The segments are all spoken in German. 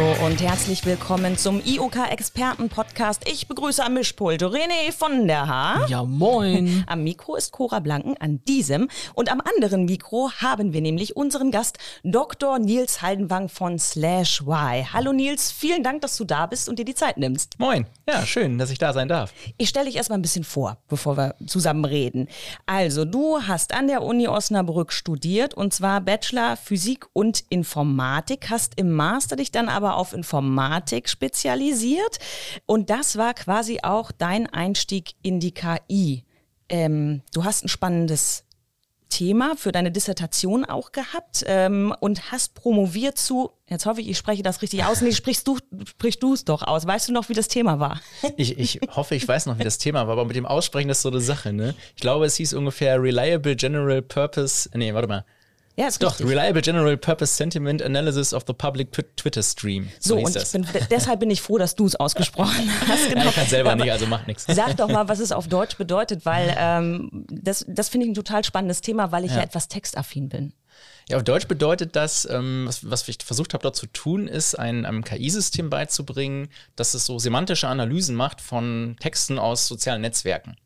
Hallo und herzlich willkommen zum IOK-Experten-Podcast. Ich begrüße am Mischpult René von der Haar. Ja, moin. Am Mikro ist Cora Blanken an diesem und am anderen Mikro haben wir nämlich unseren Gast Dr. Nils Haldenwang von Slash Y. Hallo Nils, vielen Dank, dass du da bist und dir die Zeit nimmst. Moin, ja, schön, dass ich da sein darf. Ich stelle dich erstmal ein bisschen vor, bevor wir zusammen reden. Also, du hast an der Uni Osnabrück studiert und zwar Bachelor Physik und Informatik, hast im Master dich dann aber auf Informatik spezialisiert und das war quasi auch dein Einstieg in die KI. Ähm, du hast ein spannendes Thema für deine Dissertation auch gehabt ähm, und hast promoviert zu, jetzt hoffe ich, ich spreche das richtig aus, nee, sprichst du sprichst es doch aus. Weißt du noch, wie das Thema war? Ich, ich hoffe, ich weiß noch, wie das Thema war, aber mit dem Aussprechen ist so eine Sache, ne? Ich glaube, es hieß ungefähr Reliable General Purpose, nee, warte mal, ja, ist Doch, richtig. Reliable General Purpose Sentiment Analysis of the Public Twi- Twitter Stream. So, hieß und das. bin, deshalb bin ich froh, dass du es ausgesprochen hast. Genau. ja, ich kann selber Aber nicht, also macht nichts. Sag doch mal, was es auf Deutsch bedeutet, weil ähm, das, das finde ich ein total spannendes Thema, weil ich ja, Ja. etwas textaffin bin. Ja, auf Deutsch bedeutet das, ähm, was, was ich versucht habe dort zu tun, ist, ein, einem KI-System beizubringen, dass es so semantische Analysen macht von Texten aus sozialen Netzwerken.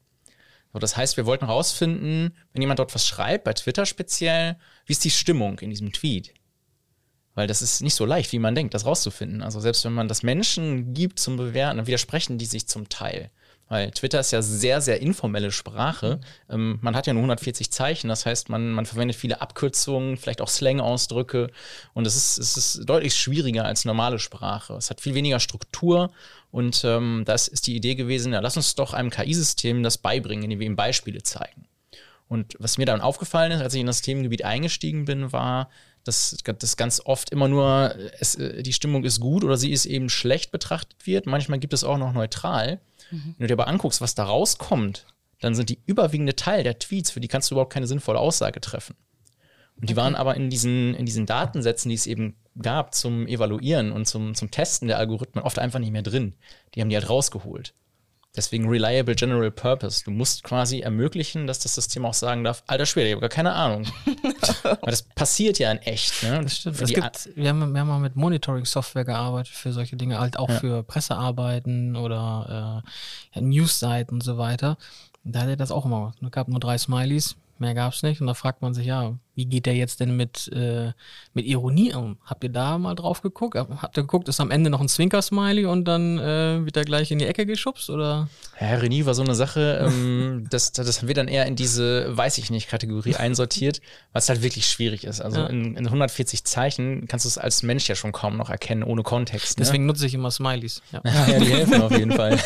So, das heißt, wir wollten herausfinden, wenn jemand dort was schreibt, bei Twitter speziell, wie ist die Stimmung in diesem Tweet? Weil das ist nicht so leicht, wie man denkt, das rauszufinden. Also selbst wenn man das Menschen gibt zum Bewerten, dann widersprechen die sich zum Teil. Weil Twitter ist ja sehr, sehr informelle Sprache. Ähm, man hat ja nur 140 Zeichen, das heißt, man, man verwendet viele Abkürzungen, vielleicht auch Slang-Ausdrücke. Und es ist, es ist deutlich schwieriger als normale Sprache. Es hat viel weniger Struktur. Und ähm, das ist die Idee gewesen, ja, lass uns doch einem KI-System das beibringen, indem wir ihm Beispiele zeigen. Und was mir dann aufgefallen ist, als ich in das Themengebiet eingestiegen bin, war, dass das ganz oft immer nur äh, es, äh, die Stimmung ist gut oder sie ist eben schlecht betrachtet wird. Manchmal gibt es auch noch neutral. Wenn du dir aber anguckst, was da rauskommt, dann sind die überwiegende Teil der Tweets, für die kannst du überhaupt keine sinnvolle Aussage treffen. Und die waren aber in diesen, in diesen Datensätzen, die es eben gab zum Evaluieren und zum, zum Testen der Algorithmen, oft einfach nicht mehr drin. Die haben die halt rausgeholt. Deswegen Reliable General Purpose. Du musst quasi ermöglichen, dass das System auch sagen darf, alter Schwede, ich habe gar keine Ahnung. Weil das passiert ja in echt. Ne? Das stimmt. Es gibt, wir, haben, wir haben mal mit Monitoring-Software gearbeitet für solche Dinge, halt auch für Pressearbeiten oder äh, ja, Newsseiten und so weiter. Da hat er das auch immer. Es gab nur drei Smileys, mehr gab es nicht. Und da fragt man sich, ja, wie geht der jetzt denn mit, äh, mit Ironie um? Habt ihr da mal drauf geguckt? Habt ihr geguckt, ist am Ende noch ein Zwinker-Smiley und dann äh, wird er gleich in die Ecke geschubst? Oder? Ja, René war so eine Sache, ähm, das, das haben wir dann eher in diese weiß ich nicht Kategorie einsortiert, was halt wirklich schwierig ist. Also Ja. in, in 140 Zeichen kannst du es als Mensch ja schon kaum noch erkennen, ohne Kontext. Ne? Deswegen nutze ich immer Smileys. Ja. ja, die helfen auf jeden Fall.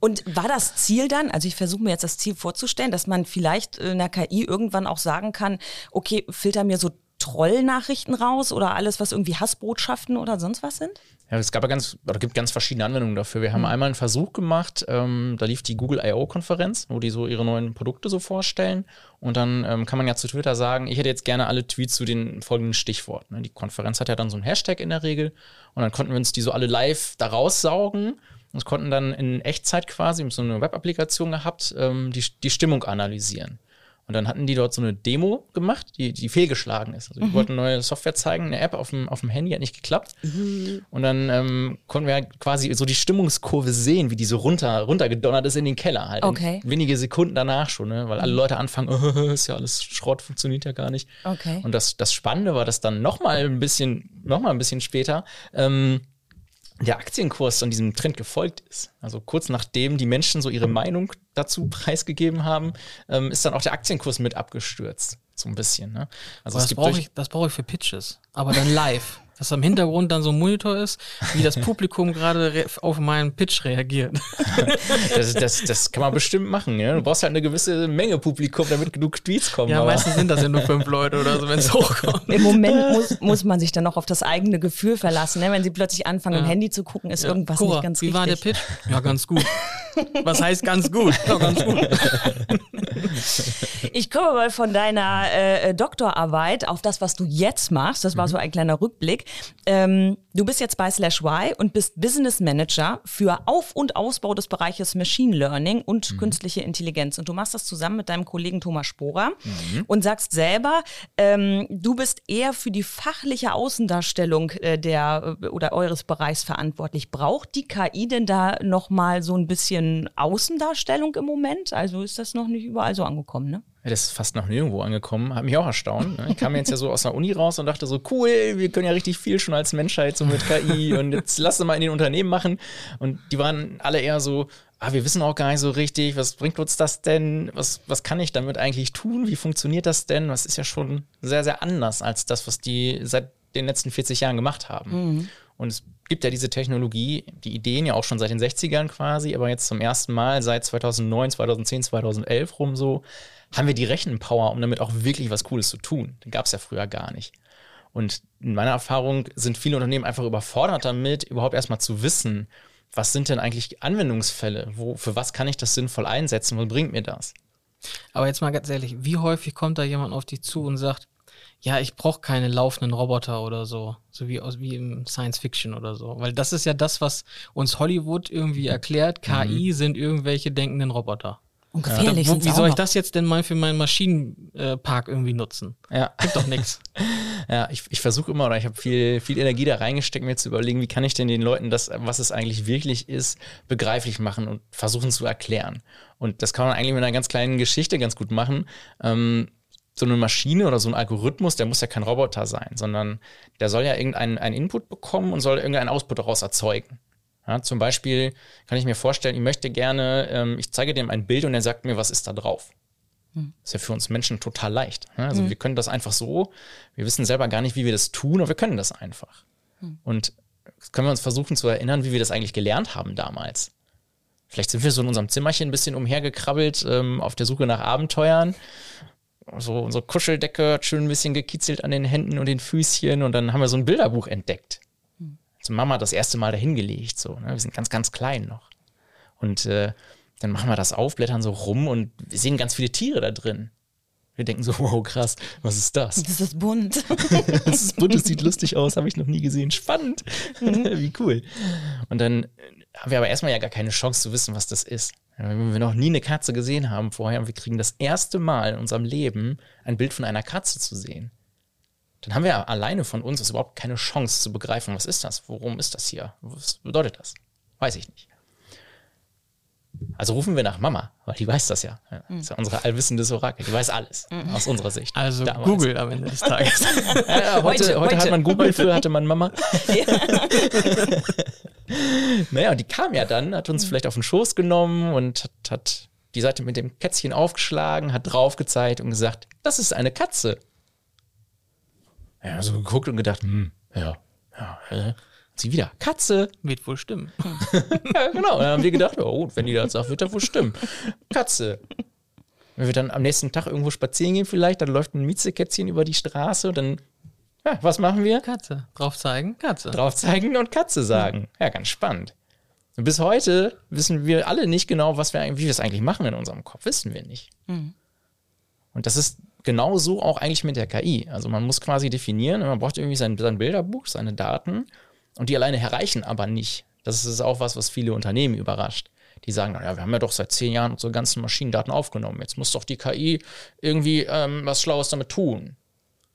Und war das Ziel dann, also ich versuche mir jetzt das Ziel vorzustellen, dass man vielleicht in der KI irgendwann auch sagen kann, okay, filter mir so Trollnachrichten raus oder alles, was irgendwie Hassbotschaften oder sonst was sind? Ja, es gab ja ganz, oder gibt ganz verschiedene Anwendungen dafür. Wir haben einmal einen Versuch gemacht, ähm, da lief die Google I.O.-Konferenz, wo die so ihre neuen Produkte so vorstellen. Und dann ähm, kann man ja zu Twitter sagen, ich hätte jetzt gerne alle Tweets zu den folgenden Stichworten. Ne? Die Konferenz hat ja dann so einen Hashtag in der Regel. Und dann konnten wir uns die so alle live da raussaugen und konnten dann in Echtzeit quasi, mit so einer Web-Applikation gehabt, ähm, die, die Stimmung analysieren. Und dann hatten die dort so eine Demo gemacht, die, die fehlgeschlagen ist. Also die wollten neue Software zeigen, eine App auf dem, auf dem Handy, hat nicht geklappt. Und dann ähm, konnten wir halt quasi so die Stimmungskurve sehen, wie die so runter, runtergedonnert ist in den Keller halt. Okay. In wenige Sekunden danach schon, ne? weil alle Leute anfangen, oh, ist ja alles Schrott, funktioniert ja gar nicht. Okay. Und das, das Spannende war, dass dann noch mal ein bisschen, noch mal ein bisschen später, ähm, der Aktienkurs an diesem Trend gefolgt ist. Also kurz nachdem die Menschen so ihre Meinung dazu preisgegeben haben, ähm, ist dann auch der Aktienkurs mit abgestürzt. So ein bisschen. Ne? Also das brauche ich, das brauche ich für Pitches. Aber dann live. Dass am Hintergrund dann so ein Monitor ist, wie das Publikum gerade auf meinen Pitch reagiert. das, das, das kann man bestimmt machen. Ja? Du brauchst halt eine gewisse Menge Publikum, damit genug Tweets kommen. Ja, aber- meistens sind das ja nur fünf Leute oder so, wenn es hochkommt. Im Moment muss, muss man sich dann noch auf das eigene Gefühl verlassen. Ne? Wenn sie plötzlich anfangen, im Ja. Handy zu gucken, ist irgendwas Cora, nicht ganz wie richtig. war der Pitch? Ja, ganz gut. Was heißt ganz gut? Ja, ganz gut. Ich komme mal von deiner äh, Doktorarbeit auf das, was du jetzt machst. Das war so ein kleiner Rückblick. Ähm, du bist jetzt bei Slash Y und bist Business Manager für Auf- und Ausbau des Bereiches Machine Learning und mhm. künstliche Intelligenz. Und du machst das zusammen mit deinem Kollegen Thomas Sporer mhm. und sagst selber, ähm, du bist eher für die fachliche Außendarstellung äh, der äh, oder eures Bereichs verantwortlich. Braucht die KI denn da nochmal so ein bisschen Außendarstellung im Moment? Also ist das noch nicht überall so angekommen, ne? Das ist fast noch nirgendwo angekommen, hat mich auch erstaunt. Ne? Ich kam jetzt ja so aus der Uni raus und dachte so, cool, wir können ja richtig viel schon als Menschheit so mit KI und jetzt lass es mal in den Unternehmen machen. Und die waren alle eher so, ah, wir wissen auch gar nicht so richtig, was bringt uns das denn? Was, was kann ich damit eigentlich tun? Wie funktioniert das denn? Was ist ja schon sehr, sehr anders als das, was die seit den letzten 40 Jahren gemacht haben. Mhm. Und es gibt ja diese Technologie, die Ideen ja auch schon seit den 60ern quasi, aber jetzt zum ersten Mal seit 2009, 2010, 2011 rum so, haben wir die Rechenpower, um damit auch wirklich was Cooles zu tun. Den gab es ja früher gar nicht. Und in meiner Erfahrung sind viele Unternehmen einfach überfordert damit, überhaupt erstmal zu wissen, was sind denn eigentlich Anwendungsfälle? Wo, für was kann ich das sinnvoll einsetzen? Was bringt mir das? Aber jetzt mal ganz ehrlich, wie häufig kommt da jemand auf dich zu und sagt, ja, ich brauche keine laufenden Roboter oder so, so wie, aus, wie im Science Fiction oder so. Weil das ist ja das, was uns Hollywood irgendwie erklärt. KI mhm. sind irgendwelche denkenden Roboter. Und gefährlich. Ja. Wo, wie soll ich das jetzt denn mal für meinen Maschinenpark irgendwie nutzen? Ja. Gibt doch nichts. Ja, ich, ich versuche immer oder ich habe viel, viel Energie da reingesteckt, mir zu überlegen, wie kann ich denn den Leuten das, was es eigentlich wirklich ist, begreiflich machen und versuchen zu erklären. Und das kann man eigentlich mit einer ganz kleinen Geschichte ganz gut machen. Ähm, so eine Maschine oder so ein Algorithmus, der muss ja kein Roboter sein, sondern der soll ja irgendeinen einen Input bekommen und soll irgendeinen Output daraus erzeugen. Ja, zum Beispiel kann ich mir vorstellen, ich möchte gerne, ähm, ich zeige dem ein Bild und er sagt mir, was ist da drauf. Hm. Ist ja für uns Menschen total leicht. Ja, also hm. wir können das einfach so, wir wissen selber gar nicht, wie wir das tun, aber wir können das einfach. Hm. Und können wir uns versuchen zu erinnern, wie wir das eigentlich gelernt haben damals. Vielleicht sind wir so in unserem Zimmerchen ein bisschen umhergekrabbelt, ähm, auf der Suche nach Abenteuern. So unsere Kuscheldecke hat schön ein bisschen gekitzelt an den Händen und den Füßchen und dann haben wir so ein Bilderbuch entdeckt Mama das erste Mal dahingelegt. So, ne? Wir sind ganz, ganz klein noch. Und äh, dann machen wir das auf, blättern so rum und wir sehen ganz viele Tiere da drin. Wir denken so, wow, krass, was ist das? Das ist bunt. das ist bunt, das sieht lustig aus, habe ich noch nie gesehen. Spannend. Mhm. Wie cool. Und dann haben wir aber erstmal ja gar keine Chance zu wissen, was das ist. Wenn wir noch nie eine Katze gesehen haben vorher und wir kriegen das erste Mal in unserem Leben ein Bild von einer Katze zu sehen dann haben wir ja alleine von uns ist überhaupt keine Chance zu begreifen, was ist das? Worum ist das hier? Was bedeutet das? Weiß ich nicht. Also rufen wir nach Mama, weil die weiß das ja. Das ist ja unsere allwissendes Orakel. Die weiß alles mhm. aus unserer Sicht. Also Damals. Google am Ende des Tages. ja, heute, heute, heute, hat man Google, früher hatte man Mama. naja, die kam ja dann, hat uns vielleicht auf den Schoß genommen und hat, hat die Seite mit dem Kätzchen aufgeschlagen, hat drauf gezeigt und gesagt, das ist eine Katze. Ja, so geguckt und gedacht, hm, ja, ja, äh. Sie wieder, Katze. Wird wohl stimmen. ja, genau. Dann haben wir gedacht, oh, wenn die das sagt, wird das wohl stimmen. Katze. Wenn wir dann am nächsten Tag irgendwo spazieren gehen, vielleicht, dann läuft ein Miezekätzchen über die Straße und dann, ja, was machen wir? Katze. Drauf zeigen, Katze. Drauf zeigen und Katze sagen. Ja, ganz spannend. Und bis heute wissen wir alle nicht genau, was wir, wie wir es eigentlich machen in unserem Kopf. Wissen wir nicht. Mhm. Und das ist genauso auch eigentlich mit der KI. Also man muss quasi definieren, man braucht irgendwie sein, sein Bilderbuch, seine Daten und die alleine erreichen aber nicht. Das ist auch was, was viele Unternehmen überrascht. Die sagen, naja, wir haben ja doch seit zehn Jahren unsere ganzen Maschinendaten aufgenommen. Jetzt muss doch die KI irgendwie ähm, was Schlaues damit tun.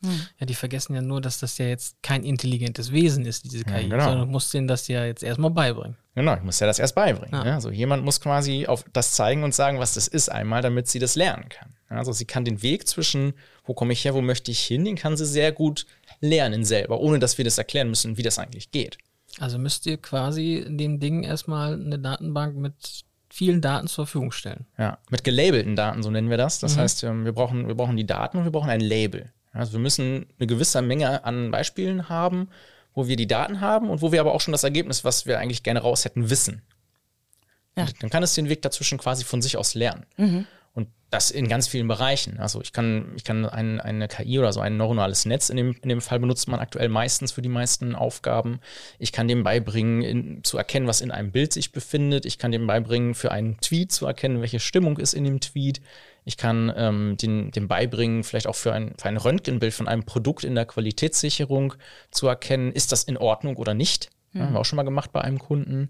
Hm. Ja, die vergessen ja nur, dass das ja jetzt kein intelligentes Wesen ist, diese KI, ja, genau. sondern du musst denen das ja jetzt erstmal beibringen. Genau, ich muss ja das erst beibringen. Ja. Ja, also jemand muss quasi auf das zeigen und sagen, was das ist einmal, damit sie das lernen kann. Also sie kann den Weg zwischen, wo komme ich her, wo möchte ich hin, den kann sie sehr gut lernen selber, ohne dass wir das erklären müssen, wie das eigentlich geht. Also müsst ihr quasi dem Ding erstmal eine Datenbank mit vielen Daten zur Verfügung stellen. Ja, mit gelabelten Daten, so nennen wir das. Das mhm. heißt, ähm, wir brauchen, wir brauchen die Daten und wir brauchen ein Label. Also wir müssen eine gewisse Menge an Beispielen haben, wo wir die Daten haben und wo wir aber auch schon das Ergebnis, was wir eigentlich gerne raus hätten, wissen. Ja. Dann kann es den Weg dazwischen quasi von sich aus lernen. Mhm. Und das in ganz vielen Bereichen. Also ich kann, ich kann ein, eine KI oder so ein neuronales Netz, in dem, in dem Fall benutzt man aktuell meistens für die meisten Aufgaben. Ich kann dem beibringen, in, zu erkennen, was in einem Bild sich befindet. Ich kann dem beibringen, für einen Tweet zu erkennen, welche Stimmung ist in dem Tweet. Ich kann ähm, den, dem beibringen, vielleicht auch für ein, für ein Röntgenbild von einem Produkt in der Qualitätssicherung zu erkennen, ist das in Ordnung oder nicht. Ja, haben wir auch schon mal gemacht bei einem Kunden.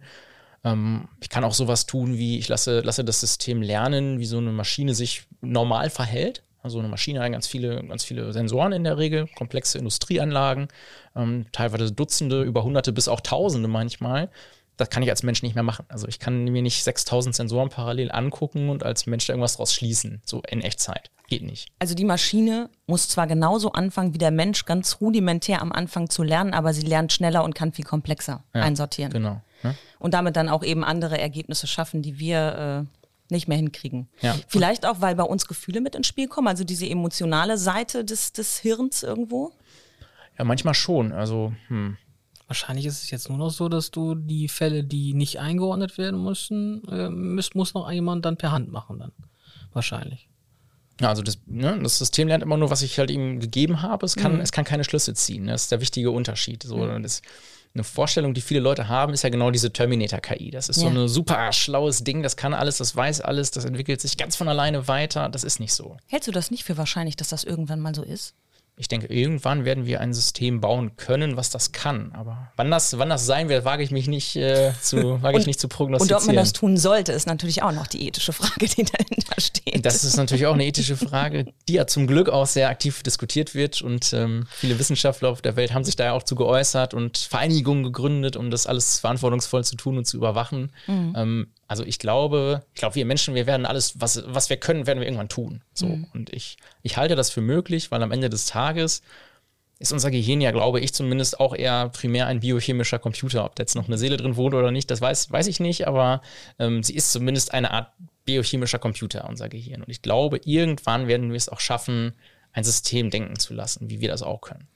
Ähm, ich kann auch sowas tun wie, ich lasse, lasse das System lernen, wie so eine Maschine sich normal verhält. Also eine Maschine hat ganz viele, ganz viele Sensoren in der Regel, komplexe Industrieanlagen, ähm, teilweise Dutzende, über Hunderte bis auch Tausende manchmal. Das kann ich als Mensch nicht mehr machen. Also ich kann mir nicht 6000 Sensoren parallel angucken und als Mensch da irgendwas draus schließen, so in Echtzeit. Geht nicht. Also die Maschine muss zwar genauso anfangen wie der Mensch, ganz rudimentär am Anfang zu lernen, aber sie lernt schneller und kann viel komplexer Ja, einsortieren. Genau. Ne? Und damit dann auch eben andere Ergebnisse schaffen, die wir äh, nicht mehr hinkriegen. Ja. Vielleicht auch, weil bei uns Gefühle mit ins Spiel kommen, also diese emotionale Seite des, des Hirns irgendwo. Ja, manchmal schon. Also, hm. Wahrscheinlich ist es jetzt nur noch so, dass du die Fälle, die nicht eingeordnet werden müssen, äh, muss, muss noch jemand dann per Hand machen dann. Wahrscheinlich. Ja, also das, ne, das System lernt immer nur, was ich halt ihm gegeben habe. Es kann, es kann keine Schlüsse ziehen. Ne? Das ist der wichtige Unterschied. So, das, eine Vorstellung, die viele Leute haben, ist ja genau diese Terminator-KI. Das ist so Ja. ein super schlaues Ding, das kann alles, das weiß alles, das entwickelt sich ganz von alleine weiter. Das ist nicht so. Hältst du das nicht für wahrscheinlich, dass das irgendwann mal so ist? Ich denke, irgendwann werden wir ein System bauen können, was das kann. Aber wann das, wann das sein wird, wage ich mich nicht äh, zu, wage ich nicht zu Und prognostizieren. ob man das tun sollte, ist natürlich auch noch die ethische Frage, die dahinter steht. Das ist natürlich auch eine ethische Frage, die ja zum Glück auch sehr aktiv diskutiert wird. Und ähm, viele Wissenschaftler auf der Welt haben sich da ja auch zu geäußert und Vereinigungen gegründet, um das alles verantwortungsvoll zu tun und zu überwachen. Ähm, also ich glaube, ich glaube, wir Menschen, wir werden alles, was, was wir können, werden wir irgendwann tun. So. Und ich, ich halte das für möglich, weil am Ende des Tages ist unser Gehirn ja, glaube ich, zumindest auch eher primär ein biochemischer Computer. Ob da jetzt noch eine Seele drin wohnt oder nicht, das weiß, weiß ich nicht, aber ähm, sie ist zumindest eine Art biochemischer Computer, unser Gehirn. Und ich glaube, irgendwann werden wir es auch schaffen, ein System denken zu lassen, wie wir das auch können.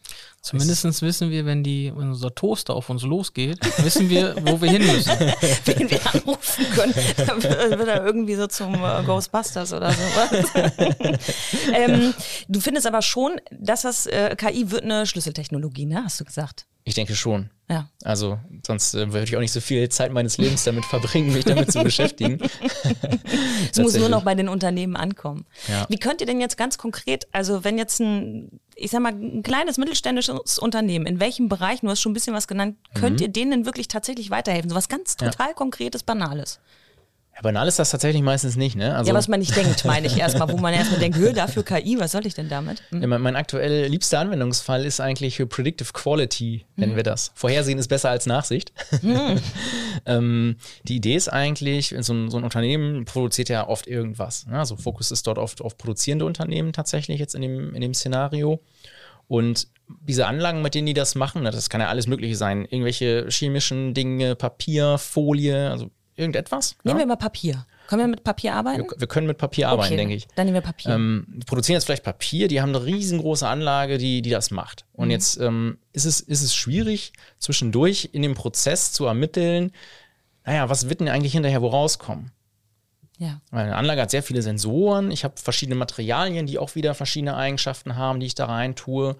Zumindest wissen wir, wenn, die, wenn unser Toaster auf uns losgeht, wissen wir, wo wir hin müssen. wen wir anrufen können. Dann wird wird er irgendwie so zum äh, Ghostbusters oder sowas. ähm, du findest aber schon, dass das äh, KI wird eine Schlüsseltechnologie, ne? Hast du gesagt. Ich denke schon. Ja. Also sonst äh, würde ich auch nicht so viel Zeit meines Lebens damit verbringen, mich damit zu beschäftigen. Es muss nur noch bei den Unternehmen ankommen. Ja. Wie könnt ihr denn jetzt ganz konkret, also wenn jetzt ein, ich sag mal, ein kleines mittelständisches Unternehmen, in welchem Bereich, du hast schon ein bisschen was genannt, könnt ihr denen denn wirklich tatsächlich weiterhelfen? So was ganz Mhm. Ja. total Konkretes, Banales. Ja, banal ist das tatsächlich meistens nicht, ne? Also, ja, was man nicht denkt, meine ich erstmal, wo man erstmal denkt, dafür KI, was soll ich denn damit? Hm? Ja, mein, mein aktuell liebster Anwendungsfall ist eigentlich für Predictive Quality, nennen wir das. Vorhersehen ist besser als Nachsicht. ähm, die Idee ist eigentlich, so ein, so ein Unternehmen produziert ja oft irgendwas. Ne? Also Fokus ist dort oft auf produzierende Unternehmen tatsächlich jetzt in dem, in dem Szenario. Und diese Anlagen, mit denen die das machen, na, das kann ja alles Mögliche sein. Irgendwelche chemischen Dinge, Papier, Folie, also irgendetwas. Nehmen ja? wir mal Papier. Können wir mit Papier arbeiten? wir, wir können mit Papier arbeiten, Okay, denke ich. Dann nehmen wir Papier. Ähm, die produzieren jetzt vielleicht Papier, die haben eine riesengroße Anlage, die, die das macht. Und jetzt ähm, ist, es, ist es schwierig, zwischendurch in dem Prozess zu ermitteln, naja, was wird denn eigentlich hinterher wo rauskommen? ja. Weil eine Anlage hat sehr viele Sensoren, ich habe verschiedene Materialien, die auch wieder verschiedene Eigenschaften haben, die ich da rein tue.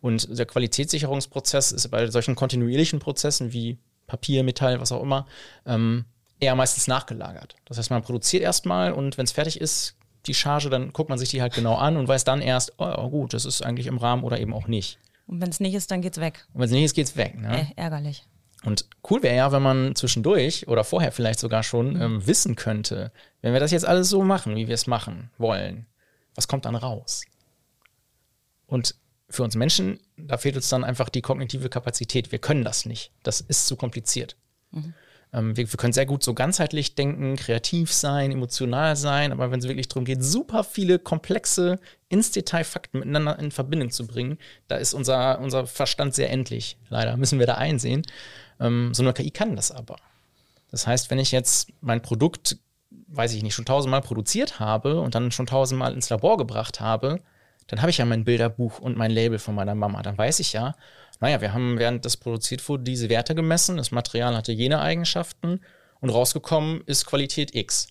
Und der Qualitätssicherungsprozess ist bei solchen kontinuierlichen Prozessen wie Papier, Metall, was auch immer, ähm, eher meistens nachgelagert. Das heißt, man produziert erstmal und wenn es fertig ist, die Charge, dann guckt man sich die halt genau an und weiß dann erst, oh gut, das ist eigentlich im Rahmen oder eben auch nicht. Und wenn es nicht ist, dann geht's weg. Und wenn es nicht ist, geht's weg. Ne? Äh, ärgerlich. Und cool wäre ja, wenn man zwischendurch oder vorher vielleicht sogar schon ähm, wissen könnte, wenn wir das jetzt alles so machen, wie wir es machen wollen, was kommt dann raus? Und für uns Menschen, da fehlt uns dann einfach die kognitive Kapazität. Wir können das nicht. Das ist zu kompliziert. Ähm, wir, wir können sehr gut so ganzheitlich denken, kreativ sein, emotional sein, aber wenn es wirklich darum geht, super viele komplexe, ins Detail Fakten miteinander in Verbindung zu bringen, da ist unser, unser Verstand sehr endlich. Leider müssen wir da einsehen. Ähm, so eine KI kann das aber. Das heißt, wenn ich jetzt mein Produkt, weiß ich nicht, schon tausendmal produziert habe und dann schon tausendmal ins Labor gebracht habe, dann habe ich ja mein Bilderbuch und mein Label von meiner Mama. Dann weiß ich ja, naja, wir haben während das produziert wurde diese Werte gemessen, das Material hatte jene Eigenschaften und rausgekommen ist Qualität X.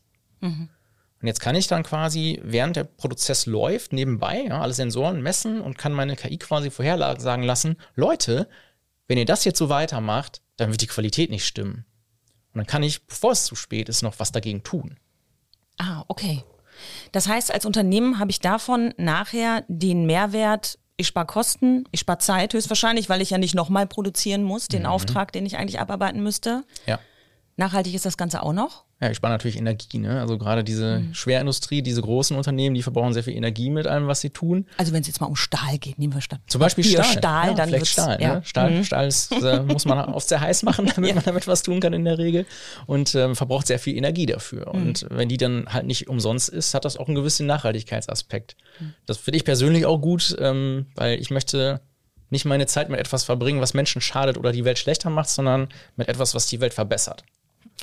Und jetzt kann ich dann quasi, während der Prozess läuft, nebenbei ja, alle Sensoren messen und kann meine KI quasi vorhersagen lassen, Leute, wenn ihr das jetzt so weitermacht, dann wird die Qualität nicht stimmen. Und dann kann ich, bevor es zu spät ist, noch was dagegen tun. Ah, okay. Das heißt, als Unternehmen habe ich davon nachher den Mehrwert, ich spare Kosten, ich spare Zeit höchstwahrscheinlich, weil ich ja nicht nochmal produzieren muss, den Auftrag, den ich eigentlich abarbeiten müsste. Ja. Nachhaltig ist das Ganze auch noch. Ja, ich spare natürlich Energie. Ne? Also gerade diese Mhm. Schwerindustrie, diese großen Unternehmen, die verbrauchen sehr viel Energie mit allem, was sie tun. Also wenn es jetzt mal um Stahl geht, nehmen wir Stahl. Zum Beispiel Stahl. Stahl, ja, dann vielleicht Stahl. ja. Ne? Stahl, Mhm. Stahl ist, äh, muss man oft sehr heiß machen, damit man damit was tun kann in der Regel und ähm, verbraucht sehr viel Energie dafür. Mhm. Und wenn die dann halt nicht umsonst ist, hat das auch einen gewissen Nachhaltigkeitsaspekt. Mhm. Das finde ich persönlich auch gut, ähm, weil ich möchte nicht meine Zeit mit etwas verbringen, was Menschen schadet oder die Welt schlechter macht, sondern mit etwas, was die Welt verbessert.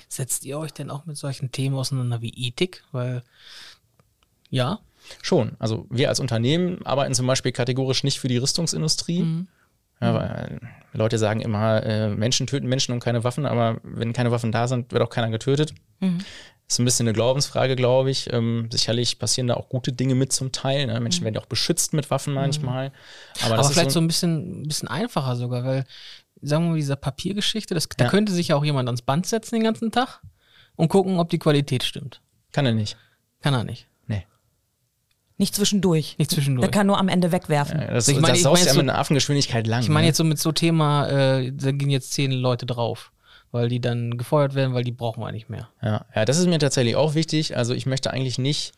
Setzt ihr euch denn auch mit solchen Themen auseinander wie Ethik? Weil, ja, Schon. Also wir als Unternehmen arbeiten zum Beispiel kategorisch nicht für die Rüstungsindustrie. Mhm. Ja, weil äh, Leute sagen immer, äh, Menschen töten Menschen und keine Waffen, aber wenn keine Waffen da sind, wird auch keiner getötet. Mhm. Ist ein bisschen eine Glaubensfrage, glaube ich. Ähm, sicherlich passieren da auch gute Dinge mit zum Teil. Ne? Menschen werden ja auch beschützt mit Waffen manchmal. Aber, Mhm. aber das ist vielleicht so so, ein bisschen, ein bisschen einfacher sogar, weil, sagen wir mal, diese Papiergeschichte, das, da Ja. könnte sich ja auch jemand ans Band setzen den ganzen Tag und gucken, ob die Qualität stimmt. kann er nicht. Kann er nicht. Nee. Nicht zwischendurch. Nicht zwischendurch. Der kann nur am Ende wegwerfen. Ja, Das, Ich meine, das ich saust meine ja so- mit einer Affengeschwindigkeit lang. Ich meine ne? jetzt so mit so Thema, äh, da gehen jetzt zehn Leute drauf, weil die dann gefeuert werden, weil die brauchen wir nicht mehr. Ja, ja, das ist mir tatsächlich auch wichtig. Also ich möchte eigentlich nicht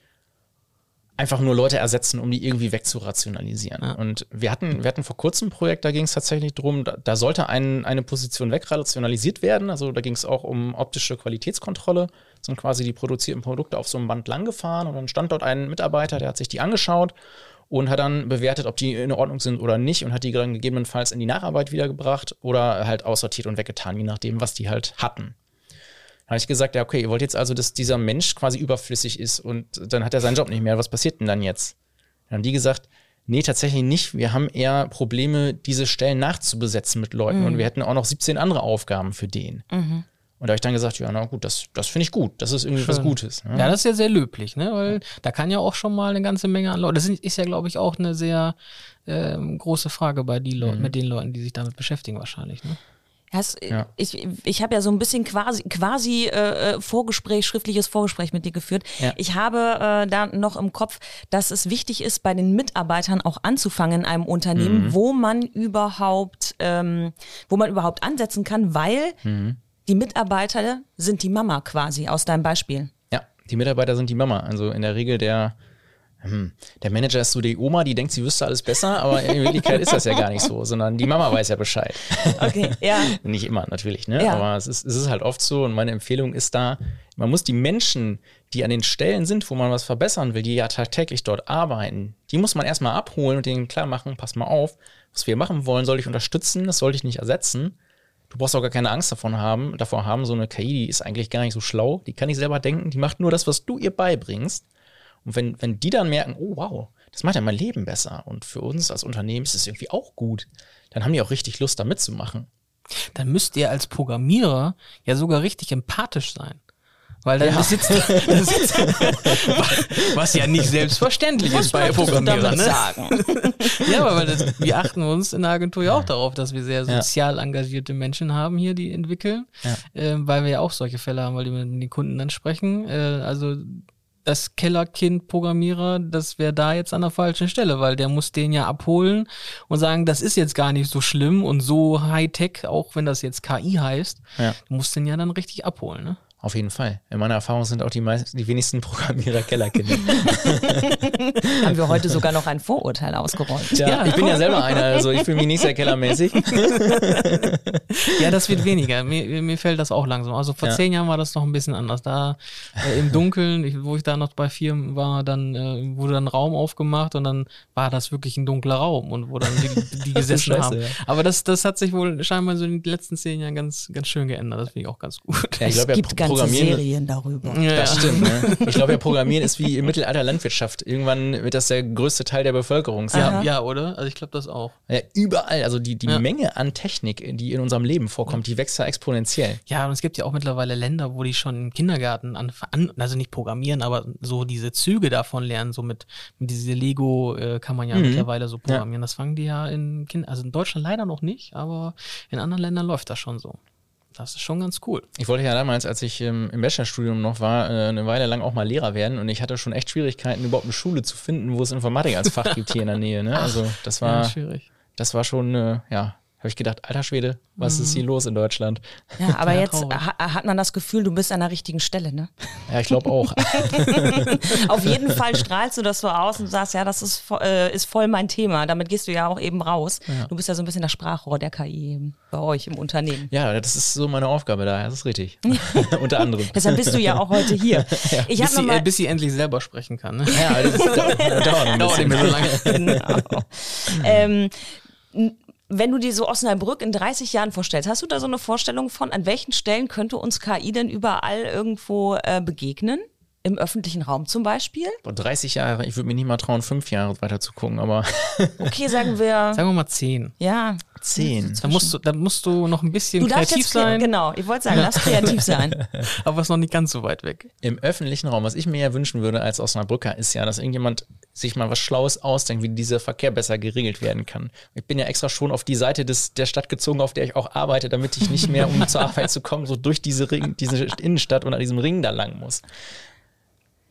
einfach nur Leute ersetzen, um die irgendwie wegzurationalisieren. Ja. Und wir hatten, wir hatten vor kurzem ein Projekt, da ging es tatsächlich drum, da, da sollte ein, eine Position wegrationalisiert werden. Also da ging es auch um optische Qualitätskontrolle. Sind quasi die produzierten Produkte auf so einem Band lang gefahren und dann stand dort ein Mitarbeiter, der hat sich die angeschaut und hat dann bewertet, ob die in Ordnung sind oder nicht und hat die dann gegebenenfalls in die Nacharbeit wiedergebracht oder halt aussortiert und weggetan, je nachdem, was die halt hatten. Habe ich gesagt, ja, okay, ihr wollt jetzt also, dass dieser Mensch quasi überflüssig ist und dann hat er seinen Job nicht mehr. Was passiert denn dann jetzt? Dann haben die gesagt, nee, tatsächlich nicht. Wir haben eher Probleme, diese Stellen nachzubesetzen mit Leuten und wir hätten auch noch 17 andere Aufgaben für den. Und da habe ich dann gesagt, ja, na gut, das, das finde ich gut. Das ist irgendwie was Schön. Gutes. Ne? Ja, das ist ja sehr löblich, ne? Weil da kann ja auch schon mal eine ganze Menge an Leuten. Das ist ja, glaube ich, auch eine sehr ähm, große Frage bei die Leuten, mit den Leuten, die sich damit beschäftigen, wahrscheinlich. Ne? Hast, Ja. Ich, ich habe ja so ein bisschen quasi, quasi äh, äh, Vorgespräch, schriftliches Vorgespräch mit dir geführt. Ja. Ich habe äh, da noch im Kopf, dass es wichtig ist, bei den Mitarbeitern auch anzufangen in einem Unternehmen, Mhm. wo man überhaupt, ähm, wo man überhaupt ansetzen kann, weil Mhm. die Mitarbeiter sind die Mama quasi aus deinem Beispiel. Ja, die Mitarbeiter sind die Mama. Also in der Regel der, hm, der Manager ist so die Oma, die denkt, sie wüsste alles besser, aber in Wirklichkeit ist das ja gar nicht so, sondern die Mama weiß ja Bescheid. Okay, ja. Nicht immer natürlich, ne? Ja. Aber es ist, es ist halt oft so und meine Empfehlung ist da, man muss die Menschen, die an den Stellen sind, wo man was verbessern will, die ja tagtäglich dort arbeiten, die muss man erstmal abholen und denen klar machen, pass mal auf, was wir machen wollen, soll ich unterstützen, das sollte ich nicht ersetzen. Du brauchst auch gar keine Angst davon haben, davor haben, so eine KI, die ist eigentlich gar nicht so schlau, die kann nicht selber denken, die macht nur das, was du ihr beibringst. Und wenn, wenn die dann merken, oh wow, das macht ja mein Leben besser und für uns als Unternehmen ist es irgendwie auch gut, dann haben die auch richtig Lust, da mitzumachen. Dann müsst ihr als Programmierer ja sogar richtig empathisch sein. Weil dann sitzt, dann sitzt was ja nicht selbstverständlich ist bei Programmierern. Ne? sagen? Ja, aber das, wir achten uns in der Agentur ja auch darauf, dass wir sehr Ja. sozial engagierte Menschen haben hier, die entwickeln, Ja. ähm, weil wir ja auch solche Fälle haben, weil die mit den Kunden dann sprechen. Äh, also das Kellerkind-Programmierer, das wäre da jetzt an der falschen Stelle, weil der muss den ja abholen und sagen, das ist jetzt gar nicht so schlimm und so Hightech, auch wenn das jetzt KI heißt. Ja. Du musst den ja dann richtig abholen, ne? Auf jeden Fall. In meiner Erfahrung sind auch die, meisten, die wenigsten Programmierer Kellerkinder. Haben wir heute sogar noch ein Vorurteil ausgeräumt. ja, Ja. ich bin ja selber einer, also ich fühle mich nicht sehr kellermäßig. Ja, das wird weniger. Mir, mir fällt das auch langsam. Also vor Ja. zehn Jahren war das noch ein bisschen anders. Da äh, im Dunkeln, ich, wo ich da noch bei Firmen war, dann äh, wurde dann ein Raum aufgemacht und dann war das wirklich ein dunkler Raum und wo dann die, die gesessen Scheiße, haben. ja. Aber das, das hat sich wohl scheinbar so in den letzten zehn Jahren ganz, ganz schön geändert. Das finde ich auch ganz gut. Ja, ich Es glaube, ja, Programmieren, Serien darüber. Ja, das stimmt. Ne? Ich glaube, ja, Programmieren ist wie im Mittelalter Landwirtschaft. Irgendwann wird das der größte Teil der Bevölkerung sein. Ja, ja, oder? Also ich glaube das auch. Ja, überall, also die, die Ja. Menge an Technik, die in unserem Leben vorkommt, die wächst ja exponentiell. Ja, und es gibt ja auch mittlerweile Länder, wo die schon im Kindergarten anfangen, also nicht programmieren, aber so diese Züge davon lernen, so mit, mit diese Lego äh, kann man ja Mhm. mittlerweile so programmieren. Das fangen die ja in Kind also in Deutschland leider noch nicht, aber in anderen Ländern läuft das schon so. Das ist schon ganz cool. Ich wollte ja damals, als ich ähm, im Bachelorstudium noch war, äh, eine Weile lang auch mal Lehrer werden und ich hatte schon echt Schwierigkeiten, überhaupt eine Schule zu finden, wo es Informatik als Fach gibt hier in der Nähe. Ne? Also das war, Ja, schwierig. das war schon, äh, ja, habe ich gedacht, alter Schwede, was ist hier los in Deutschland? Ja, aber Ja, jetzt ha hat man das Gefühl, du bist an der richtigen Stelle, ne? Ja, ich glaube auch. Auf jeden Fall strahlst du das so aus und sagst, ja, das ist, vo- äh, ist voll mein Thema. Damit gehst du ja auch eben raus. Du bist ja so ein bisschen das Sprachrohr der KI eben bei euch im Unternehmen. ja, das ist so meine Aufgabe da, das ist richtig. Unter anderem. Deshalb bist du ja auch heute hier. Ich Bis habe sie, noch äh, mal, bis sie endlich selber sprechen kann. Ne? Ja, das ist, dauert, dauert ein Dauert nicht mehr so lange. genau. ähm, wenn du dir so Osnabrück in 30 Jahren vorstellst, hast du da so eine Vorstellung von, an welchen Stellen könnte uns KI denn überall irgendwo äh, begegnen? Im öffentlichen Raum zum Beispiel? Boah, 30 Jahre, ich würde mir nicht mal trauen, fünf Jahre weiter zu gucken, aber Okay, sagen wir, Sagen wir mal zehn. ja. zehn. Da musst, du, da musst du noch ein bisschen Du kreativ jetzt, sein, genau, ich wollte sagen, lass kreativ sein. aber ist noch nicht ganz so weit weg. Im öffentlichen Raum, was ich mir ja wünschen würde als Osnabrücker, ist ja, dass irgendjemand sich mal was Schlaues ausdenkt, wie dieser Verkehr besser geregelt werden kann. Ich bin ja extra schon auf die Seite des, der Stadt gezogen, auf der ich auch arbeite, damit ich nicht mehr, um zur Arbeit zu kommen, so durch diese, Ring, diese Innenstadt und an diesem Ring da lang muss.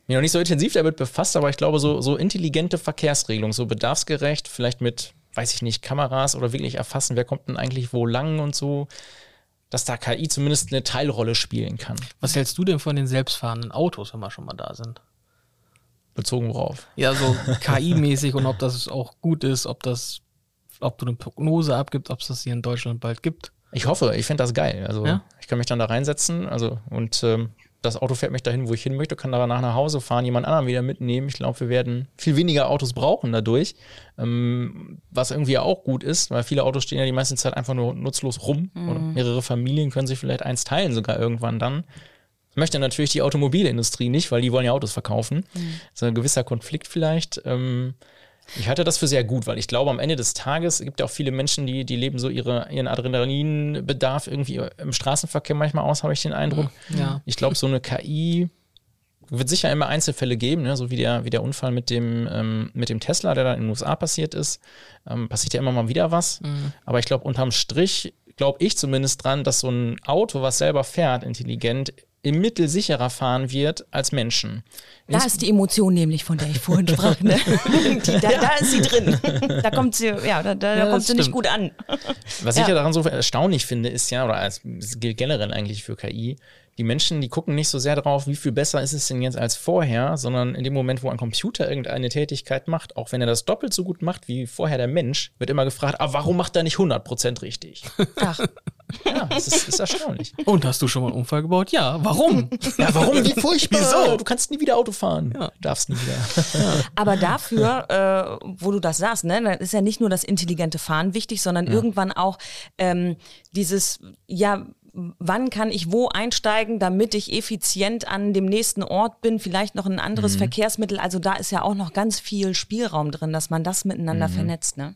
Mir noch nicht so intensiv damit befasst, aber ich glaube, so, so intelligente Verkehrsregelung, so bedarfsgerecht, vielleicht mit, weiß ich nicht, Kameras oder wirklich erfassen, wer kommt denn eigentlich wo lang und so, dass da KI zumindest eine Teilrolle spielen kann. Was hältst du denn von den selbstfahrenden Autos, wenn wir schon mal da sind? Bezogen worauf? Ja, so KI-mäßig und ob das auch gut ist, ob das, ob du eine Prognose abgibst, ob es das hier in Deutschland bald gibt. Ich hoffe, ich fände das geil. Also Ja? ich kann mich dann da reinsetzen, also und ähm, das Auto fährt mich dahin, wo ich hin möchte, kann danach nach Hause fahren, jemand anderen wieder mitnehmen. Ich glaube, wir werden viel weniger Autos brauchen dadurch, ähm, was irgendwie auch gut ist, weil viele Autos stehen ja die meiste Zeit einfach nur nutzlos rum oder mehrere Familien können sich vielleicht eins teilen sogar irgendwann dann. Das möchte natürlich die Automobilindustrie nicht, weil die wollen ja Autos verkaufen. So ein gewisser Konflikt vielleicht. Ähm, ich halte das für sehr gut, weil ich glaube, am Ende des Tages es gibt ja auch viele Menschen, die, die leben so ihre, ihren Adrenalinbedarf irgendwie im Straßenverkehr manchmal aus, habe ich den Eindruck. Ja. Ich glaube, so eine KI wird sicher immer Einzelfälle geben, ne? so wie der, wie der Unfall mit dem, ähm, mit dem Tesla, der da in den USA passiert ist. Ähm, passiert ja immer mal wieder was. Aber ich glaube, unterm Strich glaube ich zumindest dran, dass so ein Auto, was selber fährt, intelligent, im Mittel sicherer fahren wird als Menschen. Da ist die Emotion nämlich, von der ich vorhin sprach. Ne? Die, da, da ist sie drin. Da kommt sie, ja, da, da, Ja, kommt sie nicht gut an. Was Ja. ich ja daran so erstaunlich finde, ist ja, oder als, es gilt generell eigentlich für KI, die Menschen, die gucken nicht so sehr drauf, wie viel besser ist es denn jetzt als vorher, sondern in dem Moment, wo ein Computer irgendeine Tätigkeit macht, auch wenn er das doppelt so gut macht wie vorher der Mensch, wird immer gefragt, ah, warum macht er nicht 100% richtig? Ach, Ja, das ist, ist erstaunlich. Und hast du schon mal einen Unfall gebaut? Ja, warum? Ja, warum? Wie furchtbar. Wieso? Du kannst nie wieder Auto fahren. Ja. Darfst nie wieder. aber dafür, äh, wo du das sagst, ne, da ist ja nicht nur das intelligente Fahren wichtig, sondern irgendwann auch ähm, dieses, ja, wann kann ich wo einsteigen, damit ich effizient an dem nächsten Ort bin, vielleicht noch ein anderes Verkehrsmittel. Also da ist ja auch noch ganz viel Spielraum drin, dass man das miteinander vernetzt, ne?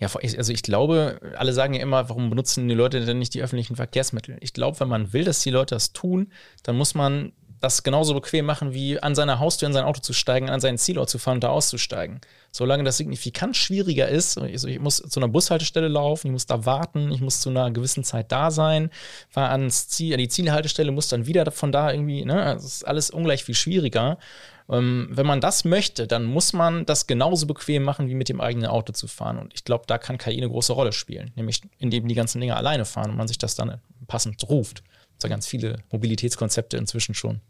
Ja, also ich glaube, alle sagen ja immer, warum benutzen die Leute denn nicht die öffentlichen Verkehrsmittel? Ich glaube, wenn man will, dass die Leute das tun, dann muss man das genauso bequem machen, wie an seiner Haustür in sein Auto zu steigen, an seinen Zielort zu fahren und da auszusteigen. Solange das signifikant schwieriger ist, also ich muss zu einer Bushaltestelle laufen, ich muss da warten, ich muss zu einer gewissen Zeit da sein, fahre ans Ziel, an die Zielhaltestelle, muss dann wieder von da irgendwie, ne, das ist alles ungleich viel schwieriger. Ähm, wenn man das möchte, dann muss man das genauso bequem machen, wie mit dem eigenen Auto zu fahren. Und ich glaube, da kann KI eine große Rolle spielen, nämlich indem die ganzen Dinge alleine fahren und man sich das dann passend ruft. Es gibt ja ganz viele Mobilitätskonzepte inzwischen schon.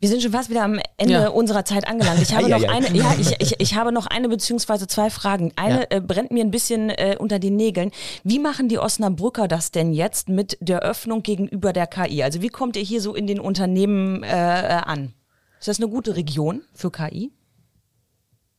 Wir sind schon fast wieder am Ende Ja. unserer Zeit angelangt. Ich habe Ja, noch ja. eine, ja, ich, ich, ich habe noch eine beziehungsweise zwei Fragen. Eine äh, brennt mir ein bisschen äh, unter den Nägeln. Wie machen die Osnabrücker das denn jetzt mit der Öffnung gegenüber der KI? Also wie kommt ihr hier so in den Unternehmen äh, äh, an? Ist das eine gute Region für KI?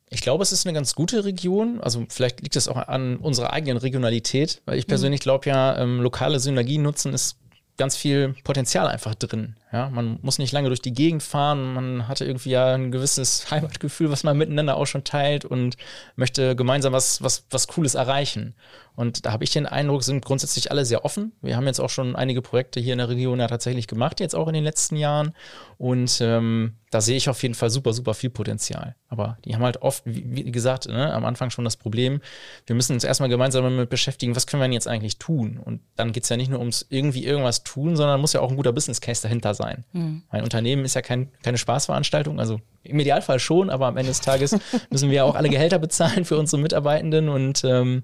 Ich glaube, es ist eine ganz gute Region. Also vielleicht liegt es auch an unserer eigenen Regionalität, weil ich persönlich glaube ja, ähm, lokale Synergien nutzen ist ganz viel Potenzial einfach drin. Ja, man muss nicht lange durch die Gegend fahren. Man hatte irgendwie ja ein gewisses Heimatgefühl, was man miteinander auch schon teilt und möchte gemeinsam was, was, was Cooles erreichen. Und da habe ich den Eindruck, sind grundsätzlich alle sehr offen. Wir haben jetzt auch schon einige Projekte hier in der Region ja tatsächlich gemacht, jetzt auch in den letzten Jahren. Und ähm, da sehe ich auf jeden Fall super, super viel Potenzial. Aber die haben halt oft, wie, gesagt, ne, am Anfang schon das Problem, wir müssen uns erstmal gemeinsam damit beschäftigen, was können wir denn jetzt eigentlich tun? Und dann geht es ja nicht nur ums irgendwie irgendwas tun, sondern muss ja auch ein guter Business Case dahinter sein. Mhm. Ein Unternehmen ist ja kein, keine Spaßveranstaltung, also im Idealfall schon, aber am Ende des Tages müssen wir ja auch alle Gehälter bezahlen für unsere Mitarbeitenden und ähm,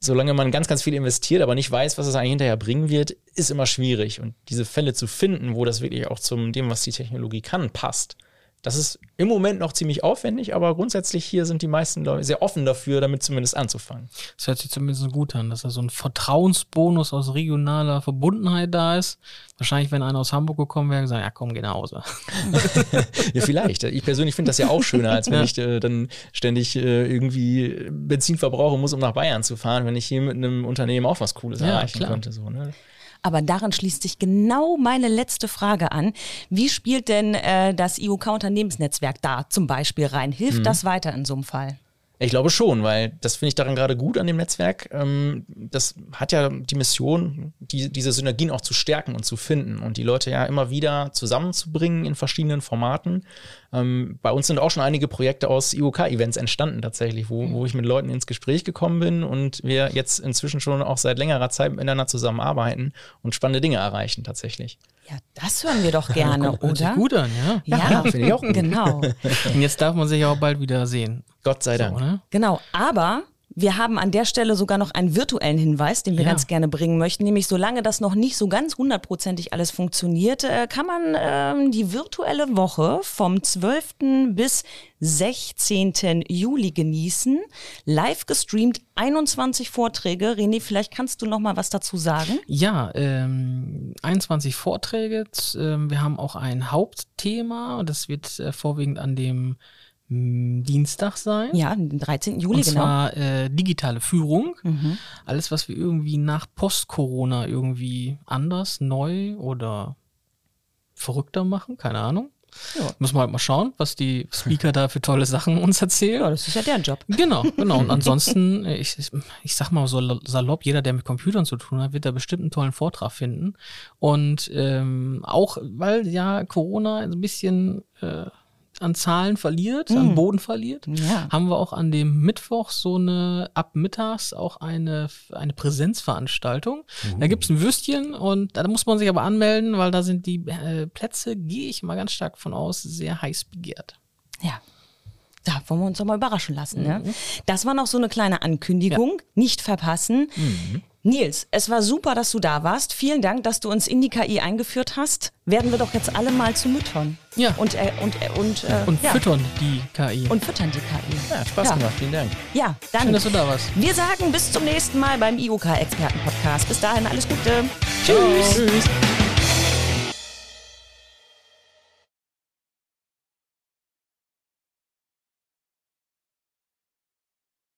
solange man ganz, ganz viel investiert, aber nicht weiß, was es eigentlich hinterher bringen wird, ist immer schwierig. Und diese Fälle zu finden, wo das wirklich auch zum dem, was die Technologie kann, passt, das ist im Moment noch ziemlich aufwendig, aber grundsätzlich hier sind die meisten Leute sehr offen dafür, damit zumindest anzufangen. Das hört sich zumindest gut an, dass da so ein Vertrauensbonus aus regionaler Verbundenheit da ist. Wahrscheinlich, wenn einer aus Hamburg gekommen wäre, gesagt, ja komm, geh nach Hause. ja, vielleicht. Ich persönlich finde das ja auch schöner, als wenn ja. ich äh, dann ständig äh, irgendwie Benzin verbrauchen muss, um nach Bayern zu fahren, wenn ich hier mit einem Unternehmen auch was Cooles ja, erreichen klar. könnte. So, ne? Aber daran schließt sich genau meine letzte Frage an. Wie spielt denn äh, das IOK-Unternehmensnetzwerk da zum Beispiel rein? Hilft mhm. das weiter in so einem Fall? Ich glaube schon, weil das finde ich daran gerade gut an dem Netzwerk. Ähm, das hat ja die Mission, die, diese Synergien auch zu stärken und zu finden und die Leute ja immer wieder zusammenzubringen in verschiedenen Formaten. Ähm, bei uns sind auch schon einige Projekte aus IOK-Events entstanden tatsächlich, wo, wo ich mit Leuten ins Gespräch gekommen bin und wir jetzt inzwischen schon auch seit längerer Zeit miteinander zusammenarbeiten und spannende Dinge erreichen tatsächlich. Ja, das hören wir doch gerne, ja, oder? Sich gut an, ja. Ja, ja finde ich auch gut. Genau. Und jetzt darf man sich auch bald wieder sehen. Gott sei Dank. So, genau, aber wir haben an der Stelle sogar noch einen virtuellen Hinweis, den wir ja. ganz gerne bringen möchten. Nämlich, solange das noch nicht so ganz hundertprozentig alles funktioniert, äh, kann man ähm, die virtuelle Woche vom 12. bis 16. Juli genießen. Live gestreamt, 21 Vorträge. René, vielleicht kannst du noch mal was dazu sagen? Ja, ähm, 21 Vorträge. Ähm, wir haben auch ein Hauptthema und das wird äh, vorwiegend an dem Dienstag sein. Ja, den 13. Juli, und genau. zwar äh, digitale Führung. Mhm. Alles, was wir irgendwie nach Post-Corona irgendwie anders, neu oder verrückter machen, keine Ahnung. Ja. Müssen wir halt mal schauen, was die Speaker da für tolle Sachen uns erzählen. Ja, das ist ja deren Job. Genau, genau. Und ansonsten, äh, ich, ich sag mal so salopp, jeder, der mit Computern zu tun hat, wird da bestimmt einen tollen Vortrag finden. Und ähm, auch, weil ja Corona ein bisschen äh, an Zahlen verliert, mhm. an Boden verliert, ja. haben wir auch an dem Mittwoch so eine, ab mittags auch eine, eine Präsenzveranstaltung. Mhm. Da gibt es ein Würstchen und da muss man sich aber anmelden, weil da sind die äh, Plätze, gehe ich mal ganz stark von aus, sehr heiß begehrt. Ja. Da wollen wir uns doch mal überraschen lassen. Ne? Mhm. Ne? Das war noch so eine kleine Ankündigung. Ja. Nicht verpassen. Nils, es war super, dass du da warst. Vielen Dank, dass du uns in die KI eingeführt hast. Werden wir doch jetzt alle mal zu Müttern. Ja. Und, äh, und, äh, und, äh, und ja. füttern die KI. Und füttern die KI. Ja, Spaß ja. gemacht. Vielen Dank. Ja, dann. Schön, dass du da warst. Wir sagen bis zum nächsten Mal beim IOK-Experten-Podcast. Bis dahin alles Gute. Tschüss. Tschüss.